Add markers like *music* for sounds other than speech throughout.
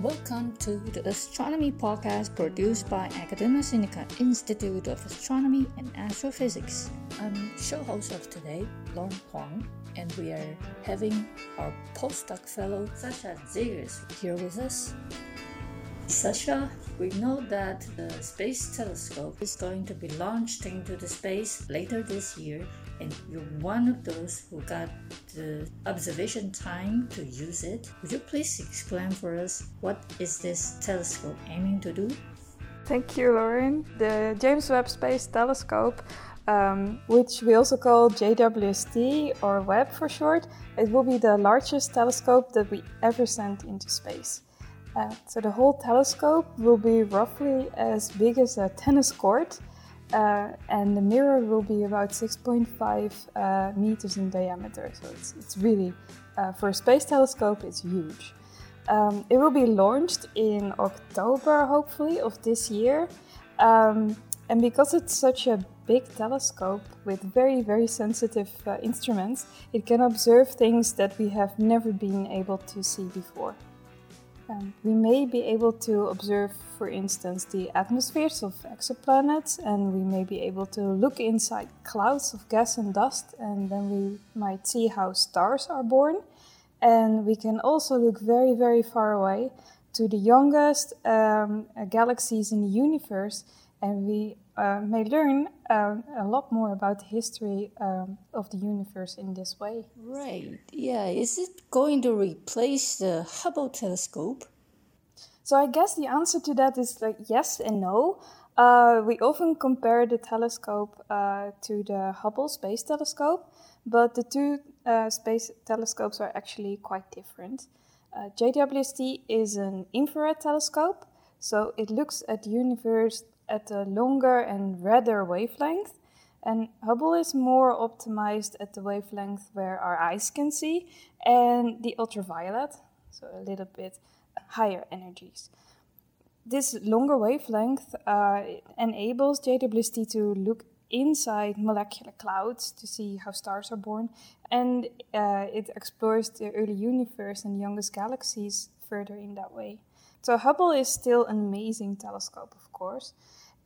Welcome to the Astronomy Podcast produced by Academia Sinica Institute of Astronomy and Astrophysics. I'm show host of today, Lauren Huang, and we are having our postdoc fellow Sascha Zeegers here with us. Sascha, we know that the Space Telescope is going to be launched into the space later this year, and you're one of those who got the observation time to use it. Would you please explain for us what is this telescope aiming to do? Thank you, Lauren. The James Webb Space Telescope, um, which we also call JWST or Webb for short, it will be the largest telescope that we ever sent into space. Uh, so the whole telescope will be roughly as big as a tennis court, uh, and the mirror will be about 6.5 uh, meters in diameter. So it's, it's really, uh, for a space telescope, it's huge. Um, it will be launched in October, hopefully, of this year. Um, and because it's such a big telescope with very, very sensitive uh, instruments, it can observe things that we have never been able to see before. Um, we may be able to observe, for instance, the atmospheres of exoplanets, and we may be able to look inside clouds of gas and dust, and then we might see how stars are born. And we can also look very, very far away to the youngest um, galaxies in the universe, and we uh, may learn uh, a lot more about the history um, of the universe in this way. Right. Yeah. Is it going to replace the Hubble telescope? So I guess the answer to that is like yes and no. Uh, we often compare the telescope uh, to the Hubble Space Telescope, but the two uh, space telescopes are actually quite different. Uh, JWST is an infrared telescope, so it looks at the universe at a longer and redder wavelength, and Hubble is more optimized at the wavelength where our eyes can see, and the ultraviolet, so a little bit higher energies. This longer wavelength uh, enables JWST to look inside molecular clouds to see how stars are born, and uh, it explores the early universe and youngest galaxies further in that way. So Hubble is still an amazing telescope, of course,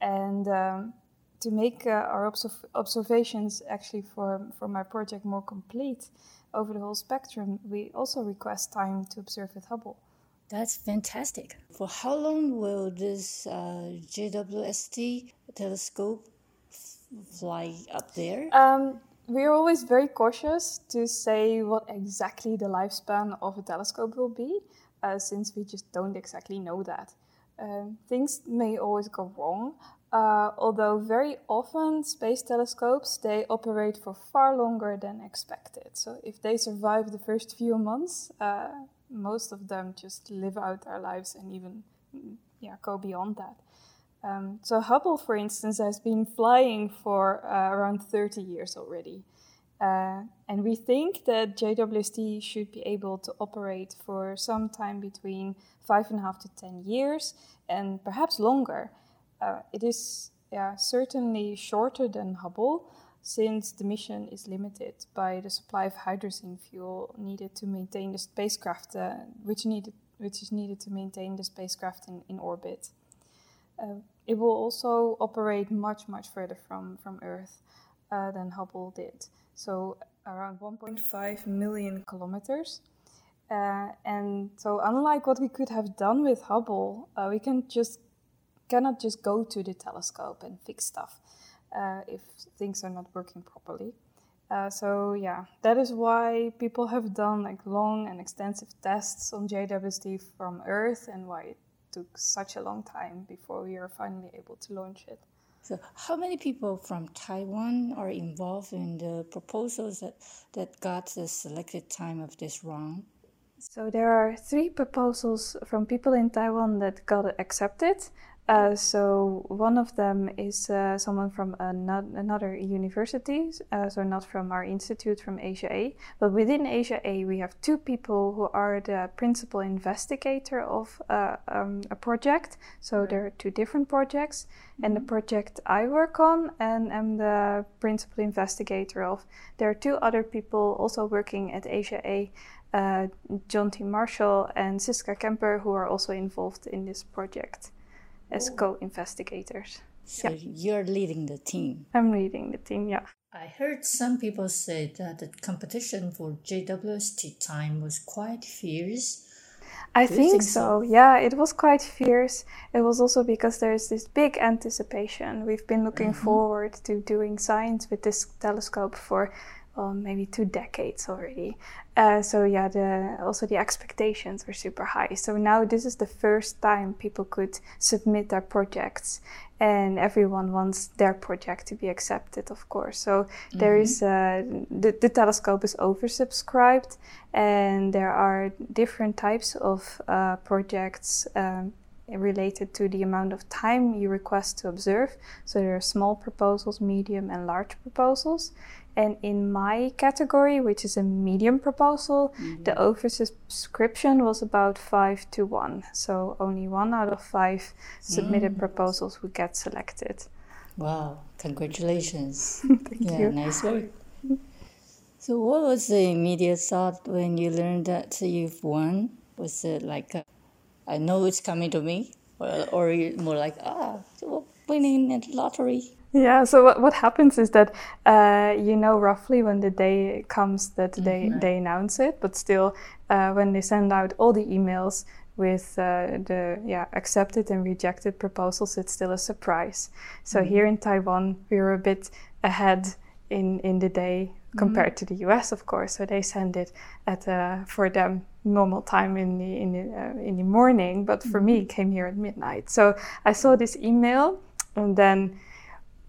and um, to make uh, our observ- observations actually for, for my project more complete over the whole spectrum, we also request time to observe with Hubble. That's fantastic. For how long will this uh, JWST telescope fly up there? Um, we're always very cautious to say what exactly the lifespan of a telescope will be, uh, since we just don't exactly know that. Um, things may always go wrong, uh, although very often space telescopes they operate for far longer than expected. So if they survive the first few months, uh, most of them just live out their lives and even yeah go beyond that. Um, so Hubble, for instance, has been flying for uh, around 30 years already. Uh, and we think that JWST should be able to operate for some time between five and a half to 10 years and perhaps longer. Uh, it is yeah, certainly shorter than Hubble since the mission is limited by the supply of hydrogen fuel needed to maintain the spacecraft, uh, which, needed, which is needed to maintain the spacecraft in, in orbit. Uh, it will also operate much, much further from, from Earth uh, than Hubble did. So around 1.5 million kilometers. Uh, and so, unlike what we could have done with Hubble, uh, we can just cannot just go to the telescope and fix stuff uh, if things are not working properly. Uh, so yeah, that is why people have done like long and extensive tests on JWST from Earth, and why it took such a long time before we are finally able to launch it. So, how many people from Taiwan are involved in the proposals that, that got the selected time of this round? So, there are three proposals from people in Taiwan that got accepted. Uh, so one of them is uh, someone from another university, uh, so not from our institute, from ASIAA. But within ASIAA, we have two people who are the principal investigator of uh, um, a project. So right. there are two different projects, mm-hmm. and the mm-hmm. project I work on and am the principal investigator of. There are two other people also working at ASIAA. uh, Jonathan Marshall and Ciska Kemper, who are also involved in this project as oh. co investigators. So yeah. you're leading the team? I'm leading the team, yeah. I heard some people say that the competition for JWST time was quite fierce. I think, think so. so. Yeah, it was quite fierce. It was also because there's this big anticipation. We've been looking mm-hmm. forward to doing science with this telescope for well, maybe two decades already. Uh, so yeah, the also the expectations were super high. So now this is the first time people could submit their projects, and everyone wants their project to be accepted, of course. So mm-hmm. there is uh, the the telescope is oversubscribed, and there are different types of uh, projects. Um, related to the amount of time you request to observe. So there are small proposals, medium, and large proposals. And in my category, which is a medium proposal, mm-hmm. the oversubscription was about five to one. So only one out of five submitted mm. proposals would get selected. Wow, congratulations. *laughs* Thank yeah, you. nice work. So, what was the immediate thought when you learned that you've won? Was it like, a, I know it's coming to me, or, or more like, ah, winning the lottery? Yeah, so what, what happens is that uh, you know roughly when the day comes that they, mm-hmm. they announce it, but still, uh, when they send out all the emails with uh, the yeah accepted and rejected proposals, it's still a surprise. So mm-hmm. here in Taiwan, we were a bit ahead in, in the day compared mm-hmm. to the US, of course. So they send it at uh, for them normal time in the in the, uh, in the morning, but for me, it mm-hmm. came here at midnight. So I saw this email, and then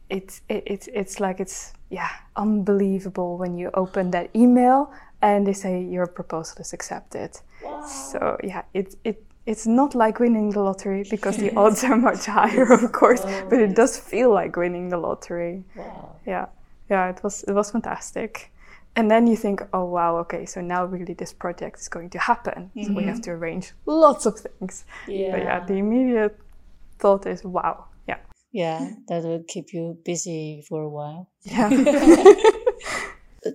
it's it, it's it's like it's yeah unbelievable when you open that email and they say your proposal is accepted. Wow. So yeah, it it it's not like winning the lottery because the *laughs* odds are much higher, of course, oh, but it does feel like winning the lottery. Wow. Yeah, yeah, it was it was fantastic. And then you think, oh wow, okay, so now really this project is going to happen. Mm-hmm. So we have mm-hmm. to arrange lots of things. Yeah. But yeah, the immediate thought is, wow, yeah, that will keep you busy for a while. *laughs* Yeah.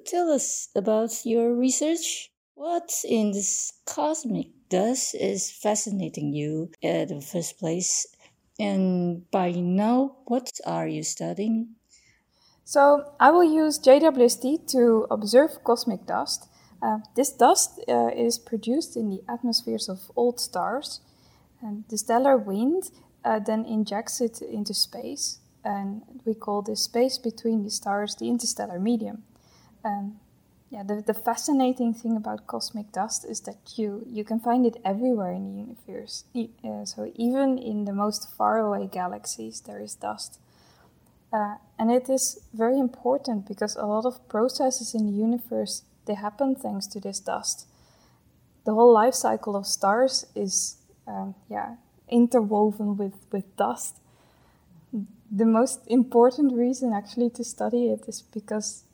Tell us about your research. What in this cosmic dust is fascinating you at the first place? And by now, what are you studying? So, I will use JWST to observe cosmic dust. Uh, this dust uh, is produced in the atmospheres of old stars, and the stellar wind uh, then injects it into space. And we call this space between the stars the interstellar medium. Um, yeah, the, the fascinating thing about cosmic dust is that you, you can find it everywhere in the universe. Uh, so even in the most faraway galaxies, there is dust. Uh, and it is very important because a lot of processes in the universe they happen thanks to this dust. The whole life cycle of stars is um, yeah interwoven with, with dust. The most important reason actually to study it is because,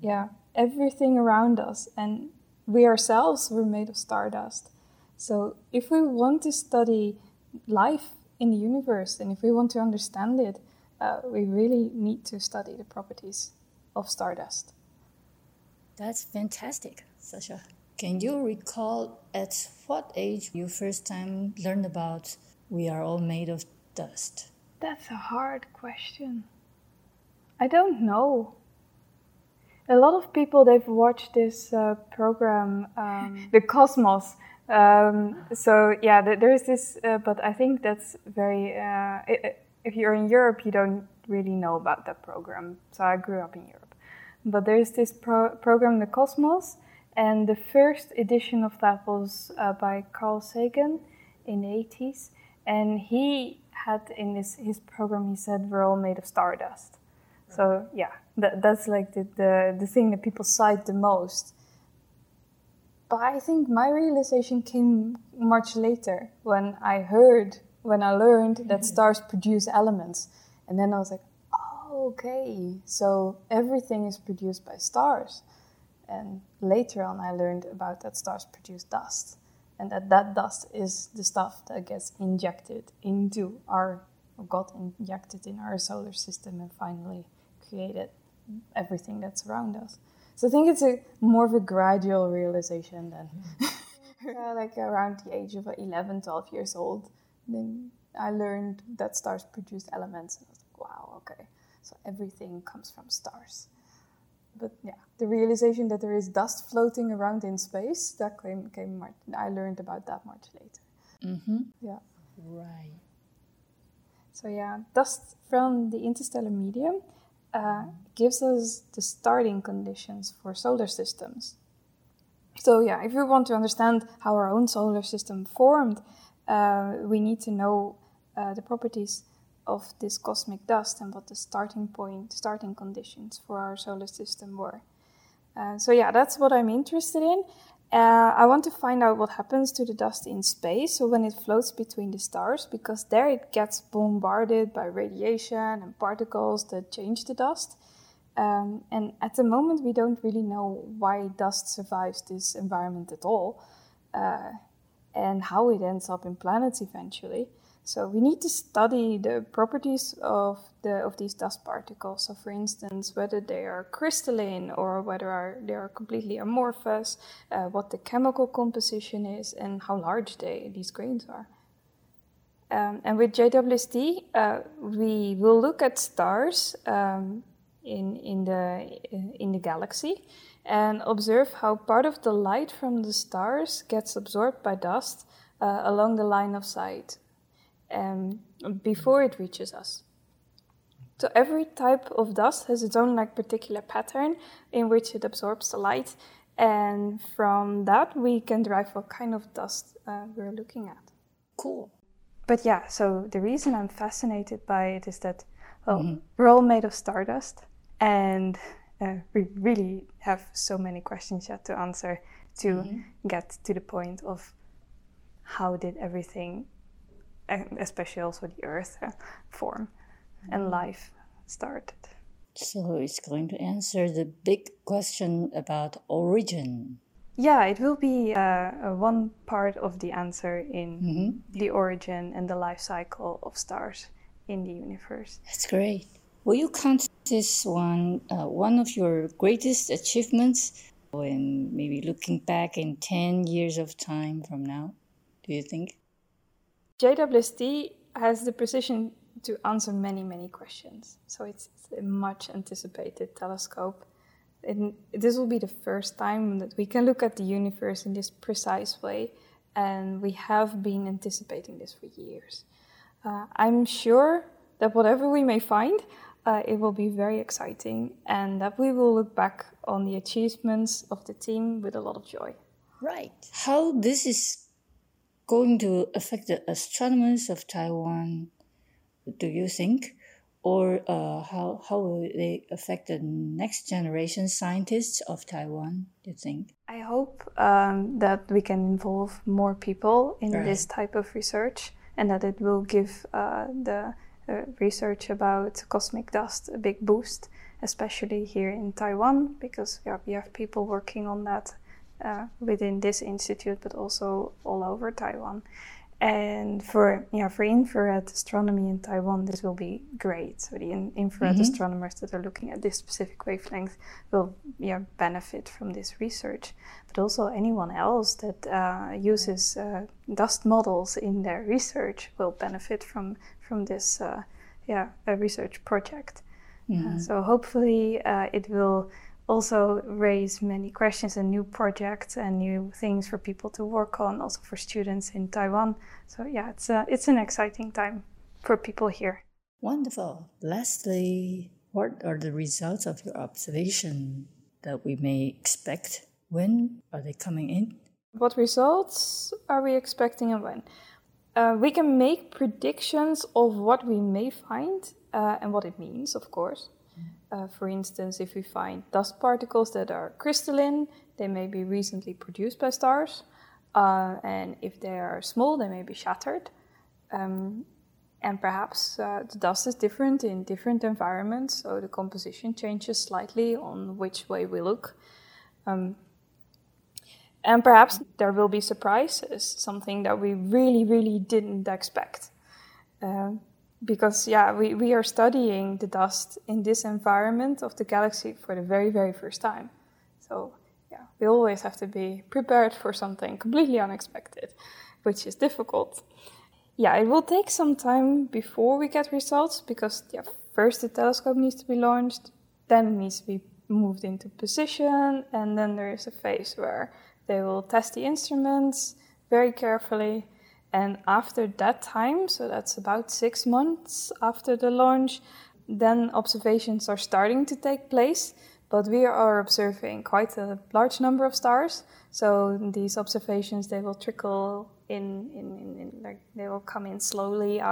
yeah, everything around us and we ourselves were made of stardust. So if we want to study life in the universe and if we want to understand it, uh, we really need to study the properties of stardust. That's fantastic, Sascha. Can you recall at what age you first time learned about we are all made of dust? That's a hard question. I don't know. A lot of people they've watched this uh, program, um, *laughs* The Cosmos. Um, so yeah, there's this, uh, but I think that's very. Uh, if you're in Europe, you don't really know about that program. So I grew up in Europe, but there's this pro- program, The Cosmos, and the first edition of that was uh, by Carl Sagan in the 80s and he had in this his program he said we're all made of stardust. So yeah that, that's like the, the the thing that people cite the most. But i think my realization came much later when i heard when i learned that mm-hmm. stars produce elements. And then i was like oh okay so everything is produced by stars. And later on i learned about that stars produce dust and that that dust is the stuff that gets injected into our got injected in our solar system and finally created everything that's around us So I think it's a more of a gradual realization than *laughs* uh, like around the age of 11, 12 years old. Then I learned that stars produce elements, and I was like, wow, okay, so everything comes from stars. But yeah, the realization that there is dust floating around in space that came came much. I learned about that much later. Mm-hmm. Yeah. Right. So yeah, dust from the interstellar medium uh, gives us the starting conditions for solar systems. So yeah, if we want to understand how our own solar system formed, uh, we need to know uh, the properties of this cosmic dust and what the starting point, starting conditions for our solar system were. Uh, so yeah, that's what I'm interested in. Uh, I want to find out what happens to the dust in space, so when it floats between the stars, because there it gets bombarded by radiation and particles that change the dust. Um, and at the moment, we don't really know why dust survives this environment at all, uh, and how it ends up in planets eventually. So we need to study the properties of the of these dust particles. So, for instance, whether they are crystalline or whether are, they are completely amorphous, uh, what the chemical composition is, and how large they these grains are. Um, and with JWST, uh, we will look at stars um, in in the in the galaxy and observe how part of the light from the stars gets absorbed by dust uh, along the line of sight um, before it reaches us. So every type of dust has its own like particular pattern in which it absorbs the light, and from that we can derive what kind of dust uh, we're looking at. Cool. But yeah, so the reason I'm fascinated by it is that well, mm-hmm. we're all made of stardust, and uh, we really have so many questions yet to answer to mm-hmm. get to the point of how did everything especially also the earth uh, form and mm-hmm. life started. So it's going to answer the big question about origin. Yeah, it will be uh, one part of the answer in mm-hmm. the origin and the life cycle of stars in the universe. That's great. Will you count this one uh, one of your greatest achievements when maybe looking back in 10 years of time from now? Do you think? JWST has the precision to answer many, many questions. So it's, it's a much anticipated telescope. And this will be the first time that we can look at the universe in this precise way. And we have been anticipating this for years. Uh, I'm sure that whatever we may find, uh, it will be very exciting and that we will look back on the achievements of the team with a lot of joy. Right. How this is going to affect the astronomers of Taiwan, do you think? Or uh, how, how will they affect the next generation scientists of Taiwan, do you think? I hope um, that we can involve more people in right. this type of research and that it will give uh, the uh, research about cosmic dust a big boost, especially here in Taiwan, because yeah, we have people working on that uh, within this institute, but also all over Taiwan. And for yeah, for infrared astronomy in Taiwan, this will be great. So the in- infrared mm-hmm. astronomers that are looking at this specific wavelength will yeah benefit from this research. But also anyone else that uh, uses uh, dust models in their research will benefit from from this uh, yeah research project. Mm-hmm. so hopefully uh, it will also raise many questions and new projects and new things for people to work on, also for students in Taiwan. So yeah, it's a, it's an exciting time for people here. Wonderful. Lastly, what are the results of your observation that we may expect? When are they coming in? What results are we expecting and when? Uh, we can make predictions of what we may find uh, and what it means, of course. Uh, for instance, if we find dust particles that are crystalline, they may be recently produced by stars. Uh, and if they are small, they may be shattered. Um, and perhaps uh, the dust is different in different environments, so the composition changes slightly on which way we look. Um, and perhaps there will be surprises, something that we really, really didn't expect. Uh, because yeah we, we are studying the dust in this environment of the galaxy for the very very first time So yeah, we always have to be prepared for something completely unexpected, which is difficult. Yeah, it will take some time before we get results because yeah, first the telescope needs to be launched, then it needs to be moved into position, and then there is a phase where they will test the instruments very carefully. And after that time, so that's about six months after the launch, then observations are starting to take place. But we are observing quite a large number of stars. So these observations they will trickle in, in, in, in like they will come in slowly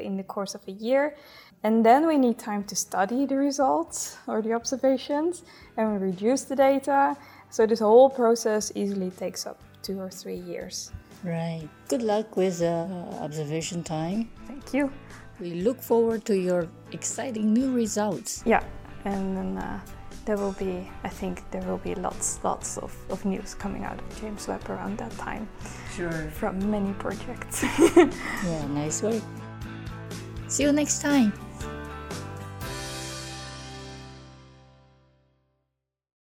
in the course of a year. And then we need time to study the results or the observations and reduce the data. So this whole process easily takes up two or three years. Right. Good luck with uh, observation time. Thank you. We look forward to your exciting new results. Yeah, and then uh, there will be, I think, there will be lots, lots of, of news coming out of James Webb around that time. Sure. From many projects. *laughs* yeah, nice work. See you next time.